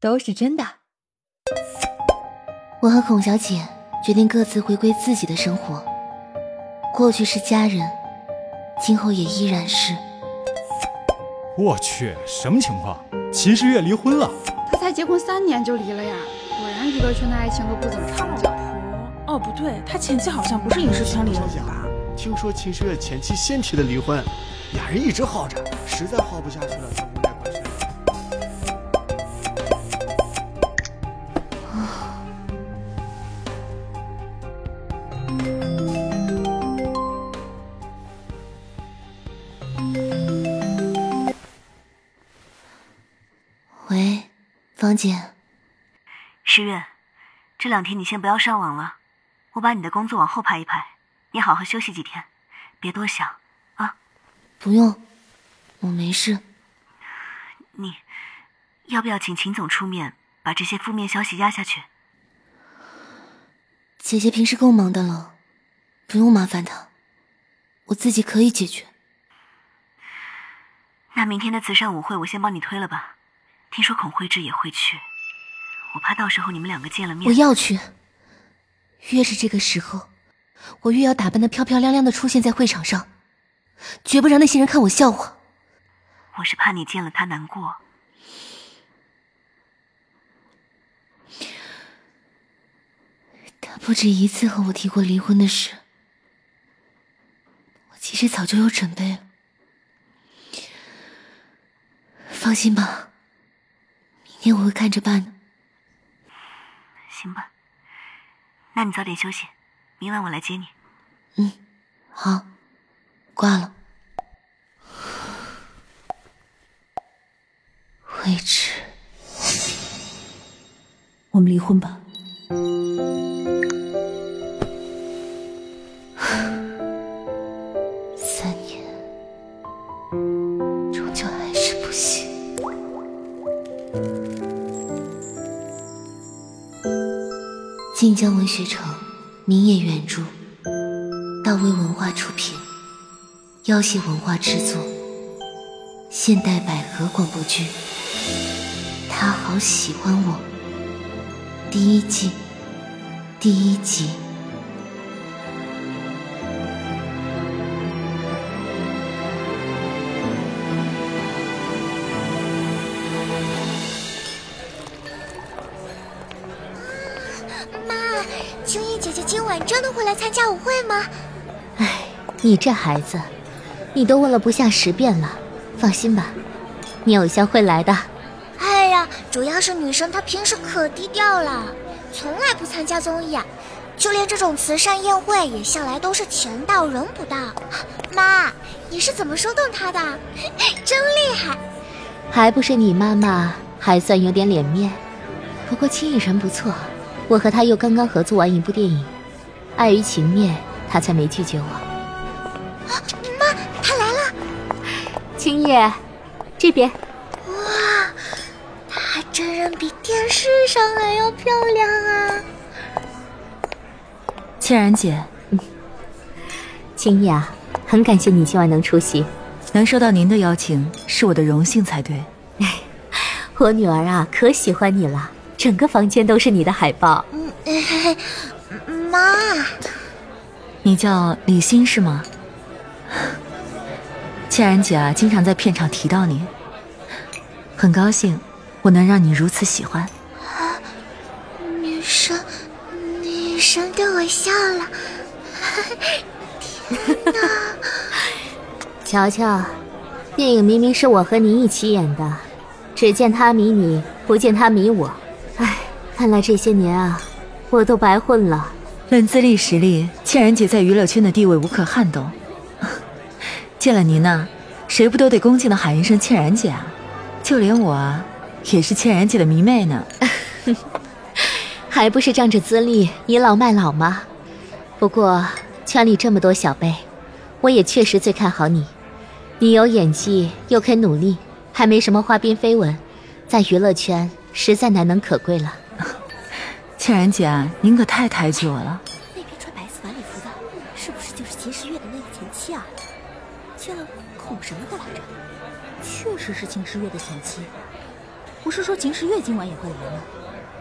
都是真的。我和孔小姐决定各自回归自己的生活，过去是家人，今后也依然是。我去，什么情况？秦时月离婚了？他才结婚三年就离了呀？果然娱乐圈的爱情都不怎么长久。哦，不对，他前妻好像不是影视圈里的人吧？听说秦时月前妻先提的离婚，俩人一直耗着，实在耗不下去了，芳姐。十月，这两天你先不要上网了，我把你的工作往后排一排，你好好休息几天，别多想啊。不用，我没事。你要不要请秦总出面，把这些负面消息压下去？姐姐平时够忙的了，不用麻烦她，我自己可以解决。那明天的慈善舞会我先帮你推了吧，听说孔慧芝也会去，我怕到时候你们两个见了面。我要去，越是这个时候，我越要打扮的漂漂亮亮的出现在会场上，绝不让那些人看我笑话。我是怕你见了他难过。他不止一次和我提过离婚的事，我其实早就有准备了。放心吧，我会看着办的。行吧，那你早点休息，明晚我来接你。嗯，好，挂了。慧芝，我们离婚吧。晋江文学城，明夜原著，大威文化出品，妖邪文化制作，现代百合广播剧《他好喜欢我》第一季第一集。青衣姐姐今晚真的会来参加舞会吗？哎，你这孩子，你都问了不下十遍了，放心吧，你偶像会来的。哎呀，主要是女生她平时可低调了，从来不参加综艺，啊，就连这种慈善宴会也向来都是钱到人不到。妈，你是怎么说动她的？真厉害！还不是你妈妈还算有点脸面。不过青衣人不错，我和他又刚刚合作完一部电影，碍于情面，他才没拒绝我。妈，他来了。青叶，这边。哇，她真人比电视上还要漂亮啊！倩然姐，嗯，青叶啊，很感谢你今晚能出席，能收到您的邀请是我的荣幸才对。哎，我女儿啊，可喜欢你了。整个房间都是你的海报。嗯，妈，你叫李欣是吗？倩然姐啊，经常在片场提到你，很高兴我能让你如此喜欢。啊，女神，女神对我笑了。天哪！乔乔，电影明明是我和你一起演的，只见他迷你，不见他迷我。唉，看来这些年啊，我都白混了。论资历实力，倩然姐在娱乐圈的地位无可撼动。见了您呢，谁不都得恭敬的喊一声倩然姐啊？就连我啊，也是倩然姐的迷妹呢。还不是仗着资历倚老卖老吗？不过圈里这么多小辈，我也确实最看好你。你有演技，又肯努力，还没什么花边绯闻，在娱乐圈。实在难能可贵了，倩然姐，您可太抬举我了。那边穿白色晚礼服的，是不是就是秦时月的那个前妻啊？叫孔什么的来着？确实是秦时月的前妻。不是说秦时月今晚也会来吗？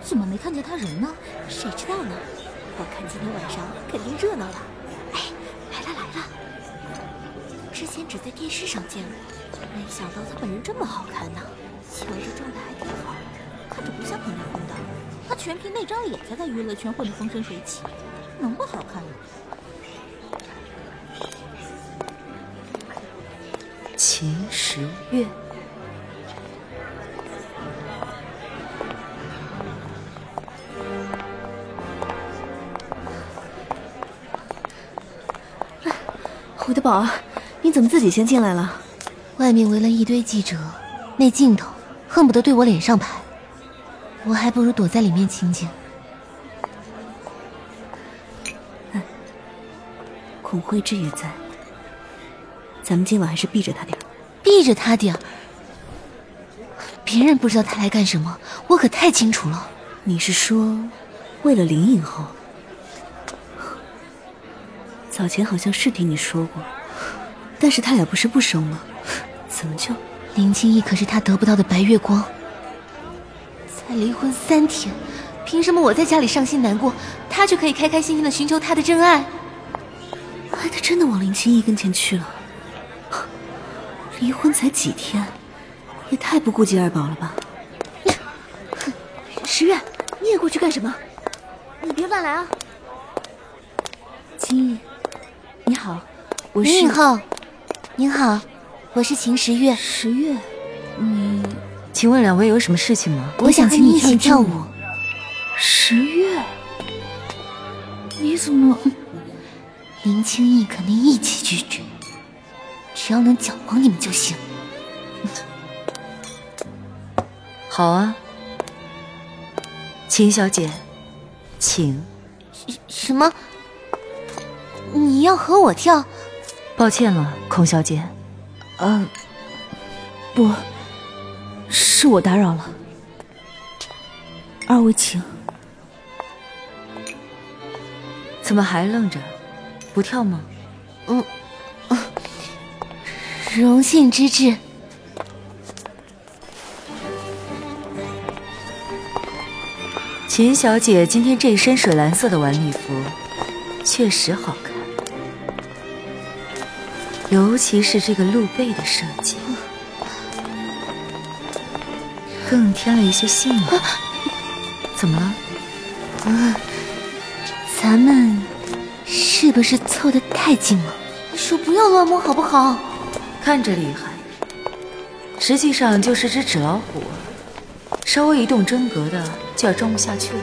怎么没看见他人呢？谁知道呢？我看今天晚上肯定热闹了。哎，来了来了！之前只在电视上见过，没想到他本人这么好看呢。瞧着状态还挺好，看着不像很离婚的。他全凭那张脸才在娱乐圈混得风生水起，能不好看吗？秦时月。我的宝儿，你怎么自己先进来了？外面围了一堆记者，那镜头恨不得对我脸上拍，我还不如躲在里面清静。孔慧之也在，咱们今晚还是避着他点避着他点别人不知道他来干什么，我可太清楚了。你是说，为了林影后？早前好像是听你说过，但是他俩不是不熟吗？怎么就……林清逸可是他得不到的白月光。才离婚三天，凭什么我在家里伤心难过，他却可以开开心心的寻求他的真爱？哎，他真的往林青逸跟前去了？离婚才几天，也太不顾及二宝了吧！十月，你也过去干什么？你别乱来啊！青逸，你好，我是林影后，您好，我是秦十月。十月，你，请问两位有什么事情吗？我想和你一起跳舞。十月，你怎么？林清逸肯定一起拒绝，只要能搅黄你们就行。好啊，秦小姐，请。什么？你要和我跳？抱歉了，孔小姐。呃，不是我打扰了，二位请。怎么还愣着？不跳吗？嗯，荣幸之至。秦小姐今天这身水蓝色的晚礼服，确实好看，尤其是这个露背的设计，更添了一些性感。怎么了？嗯，咱们是不是凑得太近了？手不要乱摸好不好？看着厉害，实际上就是只纸老虎，稍微一动真格的就要装不下去了。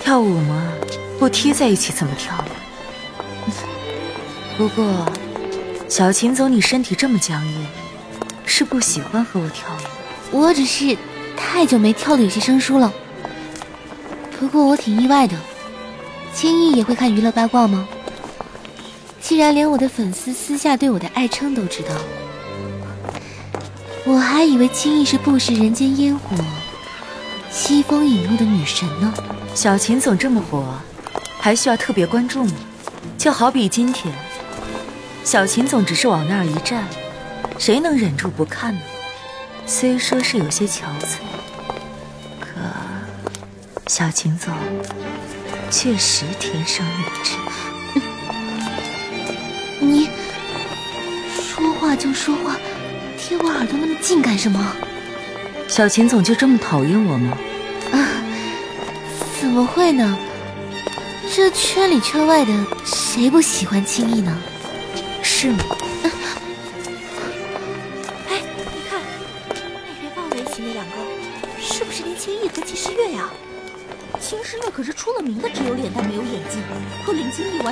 跳舞嘛，不贴在一起怎么跳呀？不过，小秦总，你身体这么僵硬，是不喜欢和我跳舞？我只是太久没跳的有些生疏了。不过我挺意外的，青衣也会看娱乐八卦吗？既然连我的粉丝私下对我的爱称都知道，我还以为青衣是不食人间烟火、西风引路的女神呢。小秦总这么火，还需要特别关注吗？就好比今天，小秦总只是往那儿一站，谁能忍住不看呢？虽说是有些憔悴，可小秦总确实天生丽质。你说话就说话，贴我耳朵那么近干什么？小秦总就这么讨厌我吗？啊，怎么会呢？这圈里圈外的，谁不喜欢青易呢？是吗？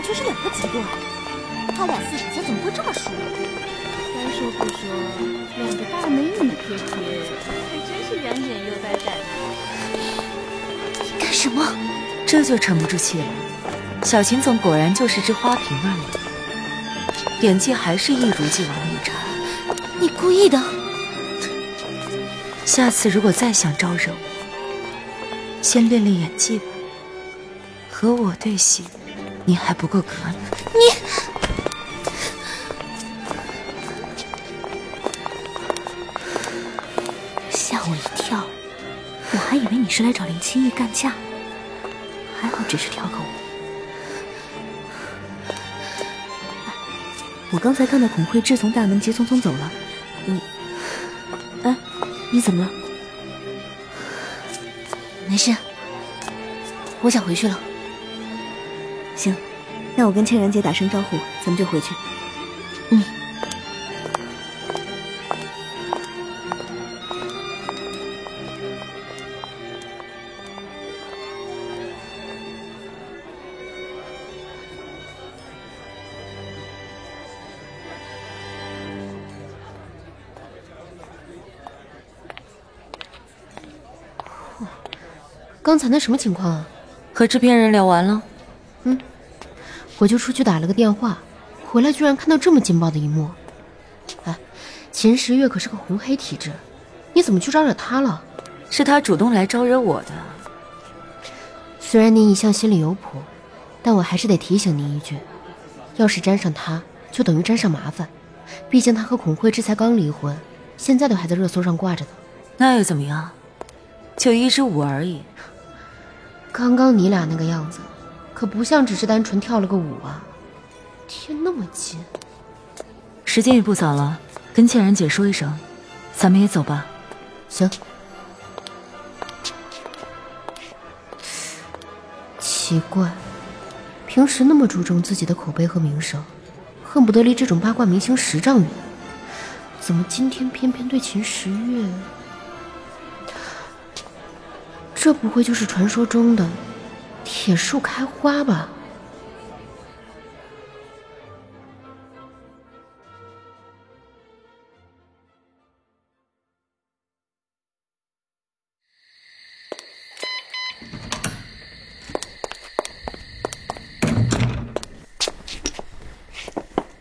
完全是两个极端。他俩私底下怎么会这么熟？该说不说，两个大美女贴贴，还真是养眼又带感。你干什么？这就沉不住气了。小秦总果然就是只花瓶而已，演技还是一如既往那么差。你故意的。下次如果再想招惹我，先练练演技吧。和我对戏，你还不够格呢。你。吓我一跳，我还以为你是来找林青义干架，还好只是跳个舞。我刚才看到孔慧智从大门急匆匆走了，你，哎，你怎么了？没事，我想回去了。行，那我跟倩然姐打声招呼，咱们就回去。嗯。刚才那什么情况啊？和制片人聊完了。嗯，我就出去打了个电话，回来居然看到这么劲爆的一幕。哎，秦时月可是个红黑体质，你怎么去招惹他了？是他主动来招惹我的。虽然您一向心里有谱，但我还是得提醒您一句：要是沾上他，就等于沾上麻烦。毕竟他和孔慧芝才刚离婚，现在都还在热搜上挂着呢。那又怎么样？就一支舞而已。刚刚你俩那个样子，可不像只是单纯跳了个舞啊！贴那么近，时间也不早了，跟倩然姐说一声，咱们也走吧。行。奇怪，平时那么注重自己的口碑和名声，恨不得离这种八卦明星十丈远，怎么今天偏偏对秦时月？这不会就是传说中的铁树开花吧？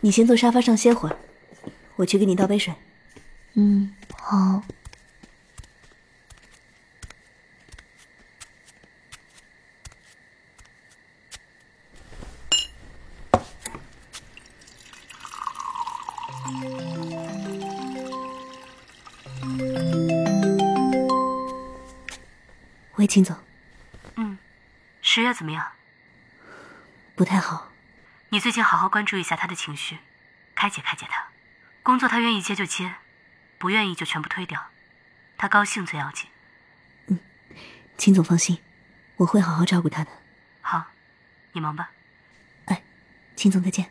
你先坐沙发上歇会儿，我去给你倒杯水。嗯，好。秦总。嗯，十月怎么样？不太好。你最近好好关注一下他的情绪，开解开解他。工作他愿意接就接，不愿意就全部推掉。他高兴最要紧。嗯，秦总放心，我会好好照顾他的。好，你忙吧。哎，秦总再见。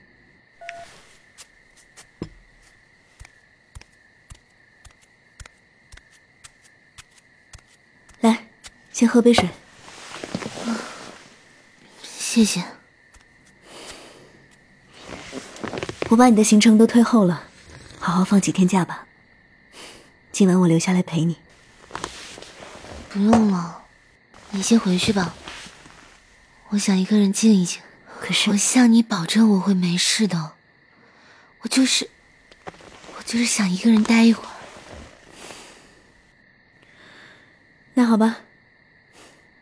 来，先喝杯水。谢谢。我把你的行程都推后了，好好放几天假吧。今晚我留下来陪你。不用了，你先回去吧。我想一个人静一静。可是我向你保证我会没事的。我就是，我就是想一个人待一会儿。那好吧，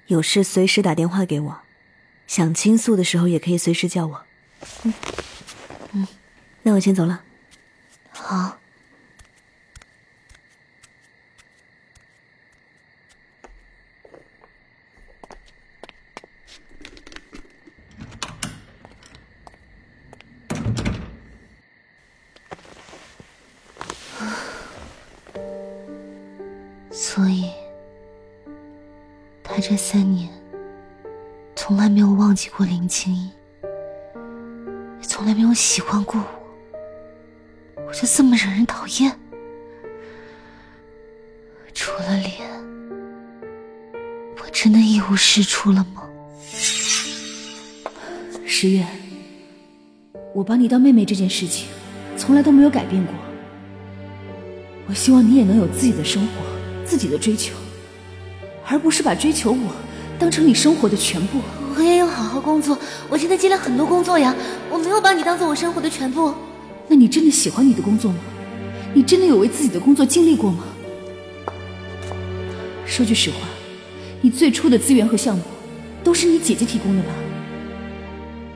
有事随时打电话给我，想倾诉的时候也可以随时叫我。嗯嗯，那我先走了。好。他这三年从来没有忘记过林青衣，也从来没有喜欢过我。我就这么惹人讨厌？除了脸，我真的一无是处了吗？十月，我把你当妹妹这件事情，从来都没有改变过。我希望你也能有自己的生活。自己的追求，而不是把追求我当成你生活的全部。我也有好好工作，我现在接了很多工作呀，我没有把你当做我生活的全部。那你真的喜欢你的工作吗？你真的有为自己的工作尽力过吗？说句实话，你最初的资源和项目都是你姐姐提供的吧？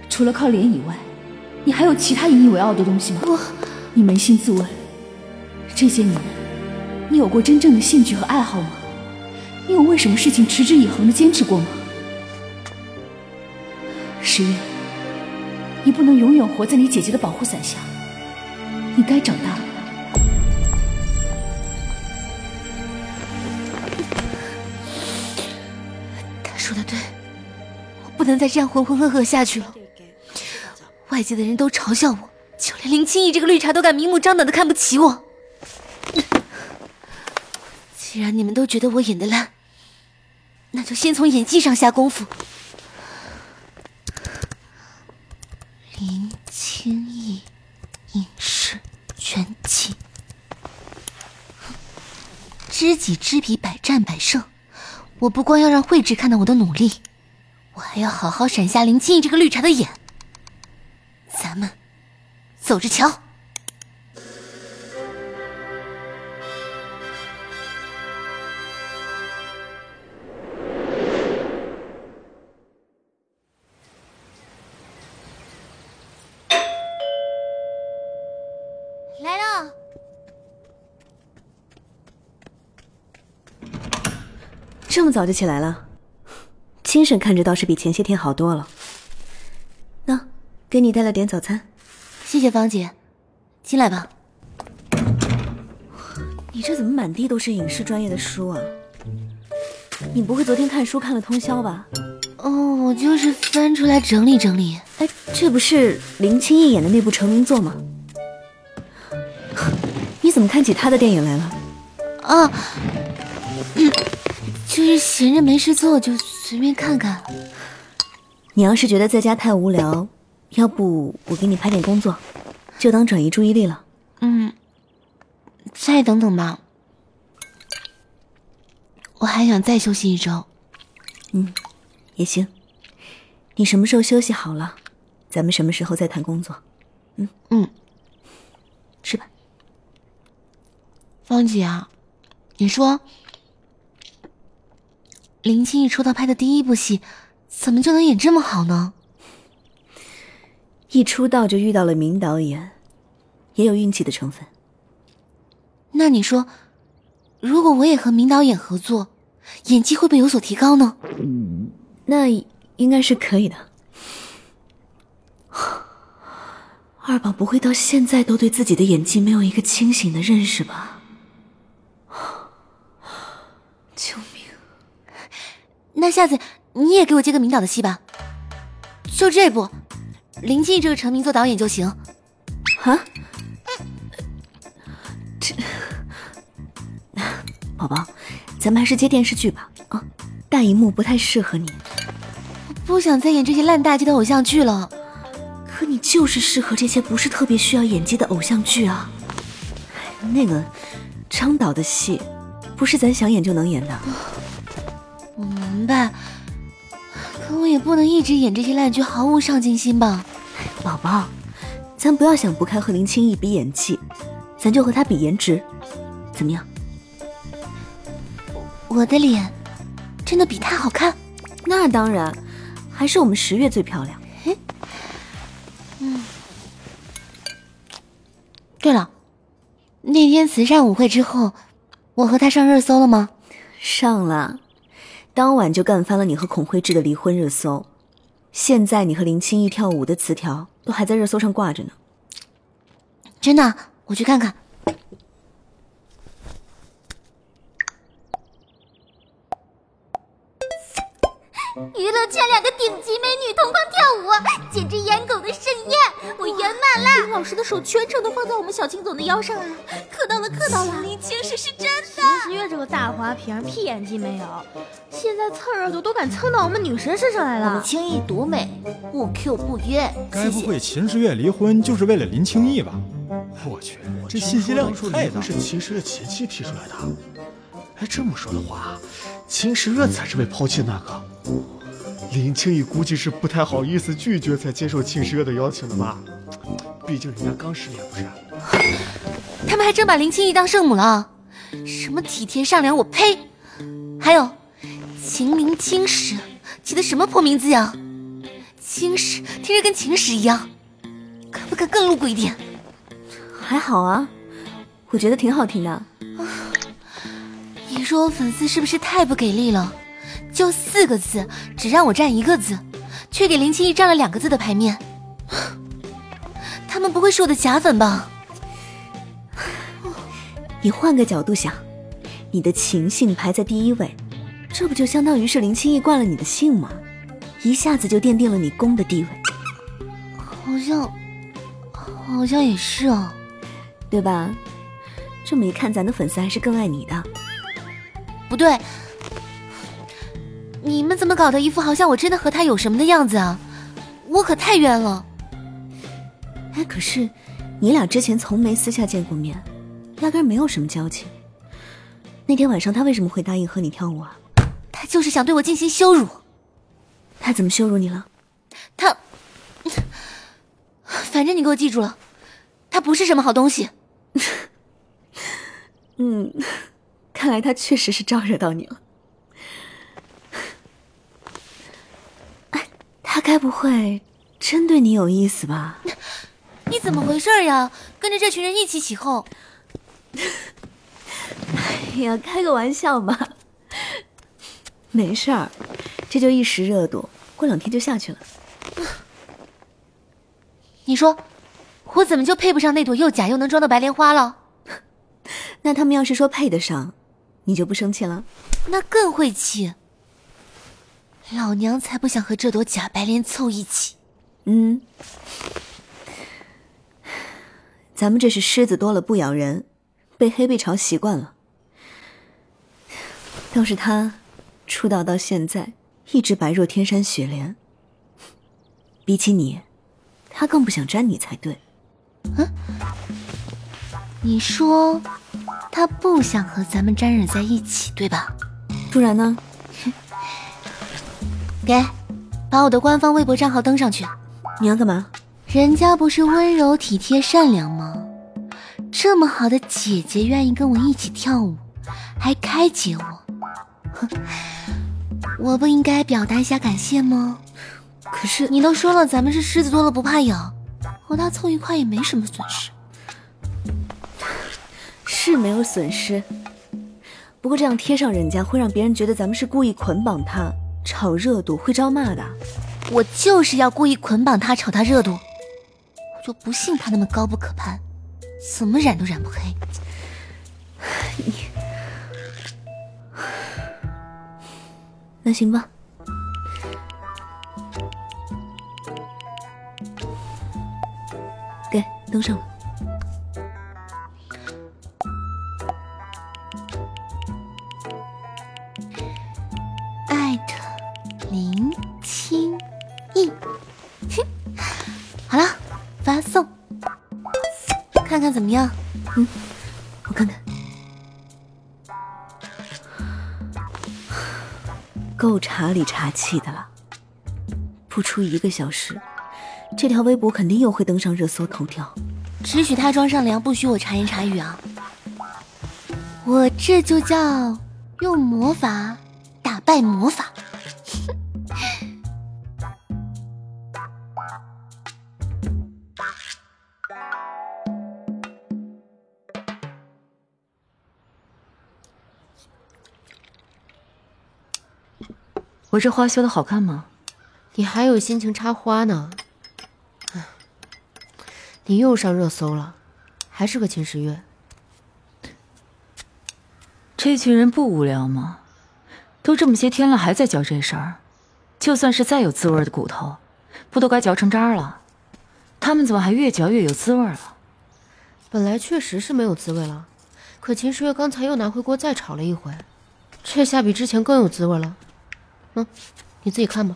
除了靠脸以外，你还有其他引以为傲的东西吗？我，你扪心自问，这些年。你有过真正的兴趣和爱好吗？你有为什么事情持之以恒的坚持过吗？十月，你不能永远活在你姐姐的保护伞下，你该长大了。他说的对，我不能再这样浑浑噩噩下去了。外界的人都嘲笑我，就连林清逸这个绿茶都敢明目张胆的看不起我。既然你们都觉得我演的烂，那就先从演技上下功夫。林清逸，影视全集，知己知彼，百战百胜。我不光要让慧智看到我的努力，我还要好好闪瞎林清逸这个绿茶的眼。咱们走着瞧。这么早就起来了，精神看着倒是比前些天好多了。那，给你带了点早餐。谢谢芳姐，进来吧。你这怎么满地都是影视专业的书啊？你不会昨天看书看了通宵吧？哦，我就是翻出来整理整理。哎，这不是林青逸演的那部成名作吗？你怎么看起他的电影来了？啊，就是闲着没事做，就随便看看。你要是觉得在家太无聊，要不我给你拍点工作，就当转移注意力了。嗯，再等等吧，我还想再休息一周。嗯，也行。你什么时候休息好了，咱们什么时候再谈工作。嗯嗯，吃吧。方姐啊，你说林青逸出道拍的第一部戏，怎么就能演这么好呢？一出道就遇到了名导演，也有运气的成分。那你说，如果我也和名导演合作，演技会不会有所提高呢？那应该是可以的。二宝不会到现在都对自己的演技没有一个清醒的认识吧？那下次你也给我接个名导的戏吧，就这部，林青义这个成名做导演就行。啊？这，宝宝，咱们还是接电视剧吧。啊，大荧幕不太适合你。我不想再演这些烂大街的偶像剧了。可你就是适合这些不是特别需要演技的偶像剧啊。那个张导的戏，不是咱想演就能演的。我明白，可我也不能一直演这些烂剧，毫无上进心吧？宝宝，咱不要想不开和林青逸比演技，咱就和他比颜值，怎么样？我的脸真的比他好看？那当然，还是我们十月最漂亮。嗯。对了，那天慈善舞会之后，我和他上热搜了吗？上了，当晚就干翻了你和孔慧智的离婚热搜。现在你和林清逸跳舞的词条都还在热搜上挂着呢。真的，我去看看。娱乐圈两个顶级美女同框跳舞，简直颜狗的盛宴，我圆满了。林老师的手全程都放在我们小青总的腰上啊，磕到了，磕到了。林青石是真的。秦时月这个大花瓶屁演技没有，现在蹭热度都敢蹭到我们女神身上来了。我们青艺独美，不 Q 不约。该不会秦时月离婚就是为了林清逸吧？我去，这信息量也太大。是秦时月前妻提出来的。哎，这么说的话，秦时月才是被抛弃的那个。林清逸估计是不太好意思拒绝，才接受秦时月的邀请的吧？毕竟人家刚失恋，不是？他们还真把林清逸当圣母了？什么体贴善良，我呸！还有，秦明青史，起的什么破名字呀？青史听着跟秦史一样，可不可更露骨一点？还好啊，我觉得挺好听的。啊你说我粉丝是不是太不给力了？就四个字，只让我占一个字，却给林清逸占了两个字的牌面。他们不会是我的假粉吧？你换个角度想，你的情性排在第一位，这不就相当于是林青义惯了你的性吗？一下子就奠定了你公的地位。好像，好像也是哦，对吧？这么一看，咱的粉丝还是更爱你的。不对，你们怎么搞得一副好像我真的和他有什么的样子啊？我可太冤了。哎，可是你俩之前从没私下见过面，压根没有什么交情。那天晚上他为什么会答应和你跳舞啊？他就是想对我进行羞辱。他怎么羞辱你了？他，反正你给我记住了，他不是什么好东西。嗯。看来他确实是招惹到你了。哎，他该不会真对你有意思吧？你怎么回事呀？跟着这群人一起起哄？哎呀，开个玩笑嘛，没事儿，这就一时热度，过两天就下去了。你说，我怎么就配不上那朵又假又能装的白莲花了？那他们要是说配得上？你就不生气了？那更会气。老娘才不想和这朵假白莲凑一起。嗯，咱们这是狮子多了不咬人，被黑背嘲习惯了。倒是他，出道到现在一直白若天山雪莲。比起你，他更不想沾你才对。嗯，你说？他不想和咱们沾染在一起，对吧？不然呢？给，把我的官方微博账号登上去。你要干嘛？人家不是温柔体贴善良吗？这么好的姐姐愿意跟我一起跳舞，还开解我，哼，我不应该表达一下感谢吗？可是你都说了，咱们是狮子多了不怕咬，和他凑一块也没什么损失。是没有损失，不过这样贴上人家会让别人觉得咱们是故意捆绑他，炒热度会招骂的。我就是要故意捆绑他，炒他热度，我就不信他那么高不可攀，怎么染都染不黑。你，那行吧，给登上了。茶里茶气的了。不出一个小时，这条微博肯定又会登上热搜头条。只许他装善良，不许我茶言茶语啊！我这就叫用魔法打败魔法。我这花修的好看吗？你还有心情插花呢？唉，你又上热搜了，还是个秦时月。这群人不无聊吗？都这么些天了，还在嚼这事儿。就算是再有滋味的骨头，不都该嚼成渣了？他们怎么还越嚼越有滋味了？本来确实是没有滋味了，可秦时月刚才又拿回锅再炒了一回，这下比之前更有滋味了。嗯，你自己看吧。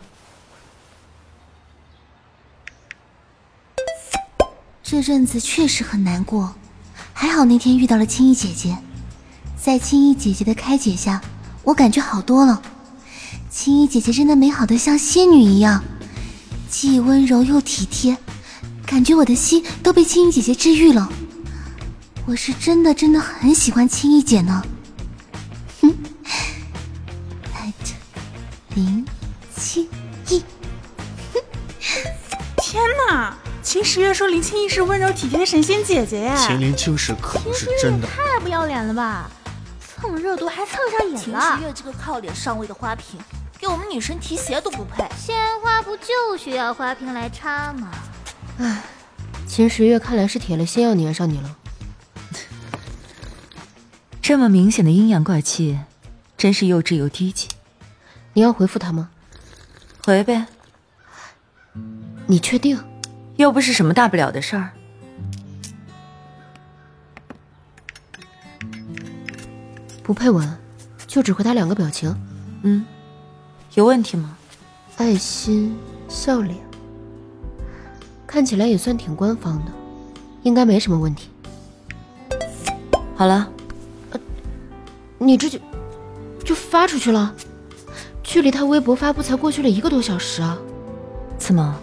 这阵子确实很难过，还好那天遇到了青衣姐姐，在青衣姐姐的开解下，我感觉好多了。青衣姐姐真的美好的像仙女一样，既温柔又体贴，感觉我的心都被青衣姐姐治愈了。我是真的真的很喜欢青衣姐呢。林清逸，天哪！秦时月说林清逸是温柔体贴的神仙姐姐呀。秦林青是可不是真的？太不要脸了吧！蹭热度还蹭上瘾秦了时。月这个靠脸上位的花瓶，给我们女神提鞋都不配。鲜花不就需要花瓶来插吗？唉，秦时月看来是铁了心要粘上你了。这么明显的阴阳怪气，真是幼稚又低级。你要回复他吗？回呗。你确定？又不是什么大不了的事儿。不配吻，就只回他两个表情。嗯，有问题吗？爱心笑脸，看起来也算挺官方的，应该没什么问题。好了，呃你这就就发出去了？距离他微博发布才过去了一个多小时啊！怎么？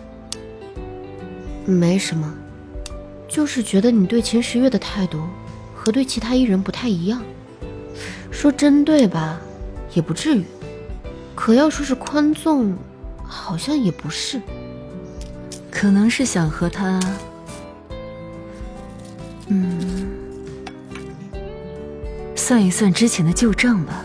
没什么，就是觉得你对秦时月的态度和对其他艺人不太一样。说针对吧，也不至于；可要说是宽纵，好像也不是。可能是想和他，嗯，算一算之前的旧账吧。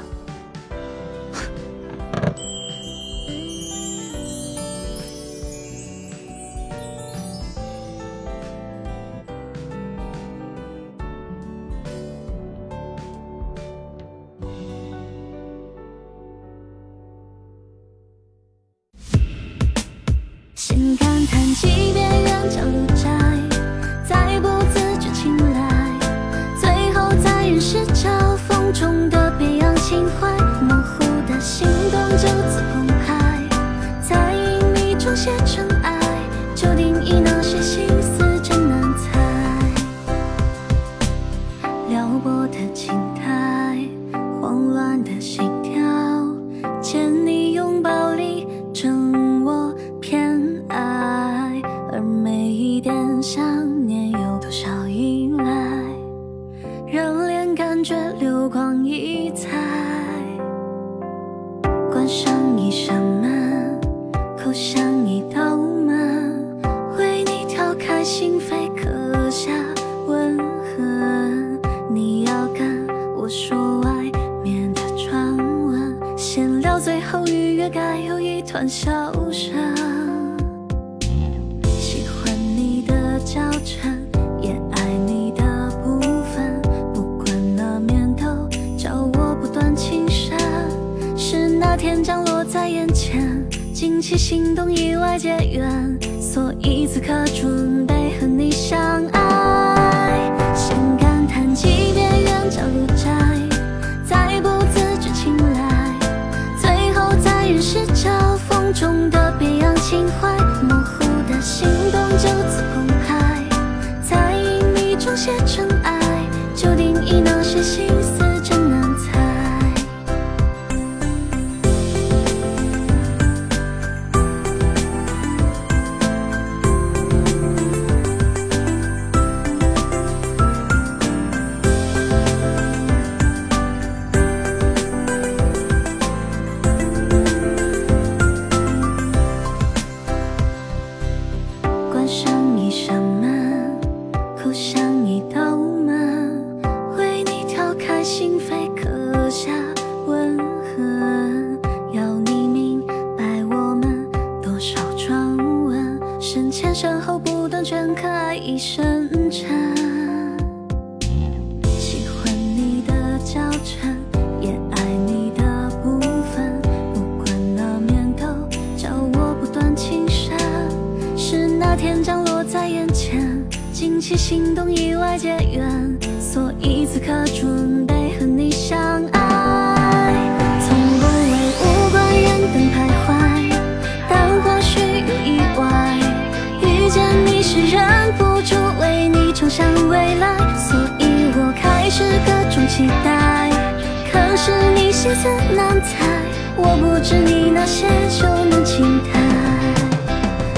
心感叹，即便远一团笑声。喜欢你的娇嗔，也爱你的部分，不管那面都叫我不断情深。是那天降落在眼前，惊奇心动，意外结缘，所以此刻准备和你相爱。先感叹，即便远角路期待，可是你心思难猜，我不知你那些就能轻待。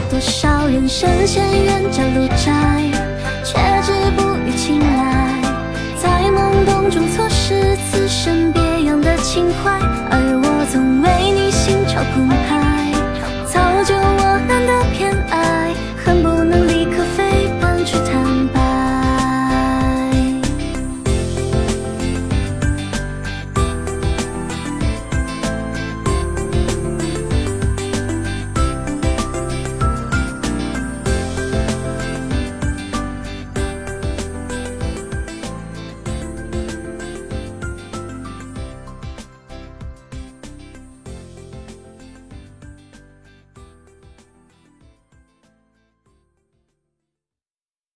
多少人深陷冤家路窄，却止步于青睐，在懵懂中错失此生别样的情怀，而我总为你心潮澎湃。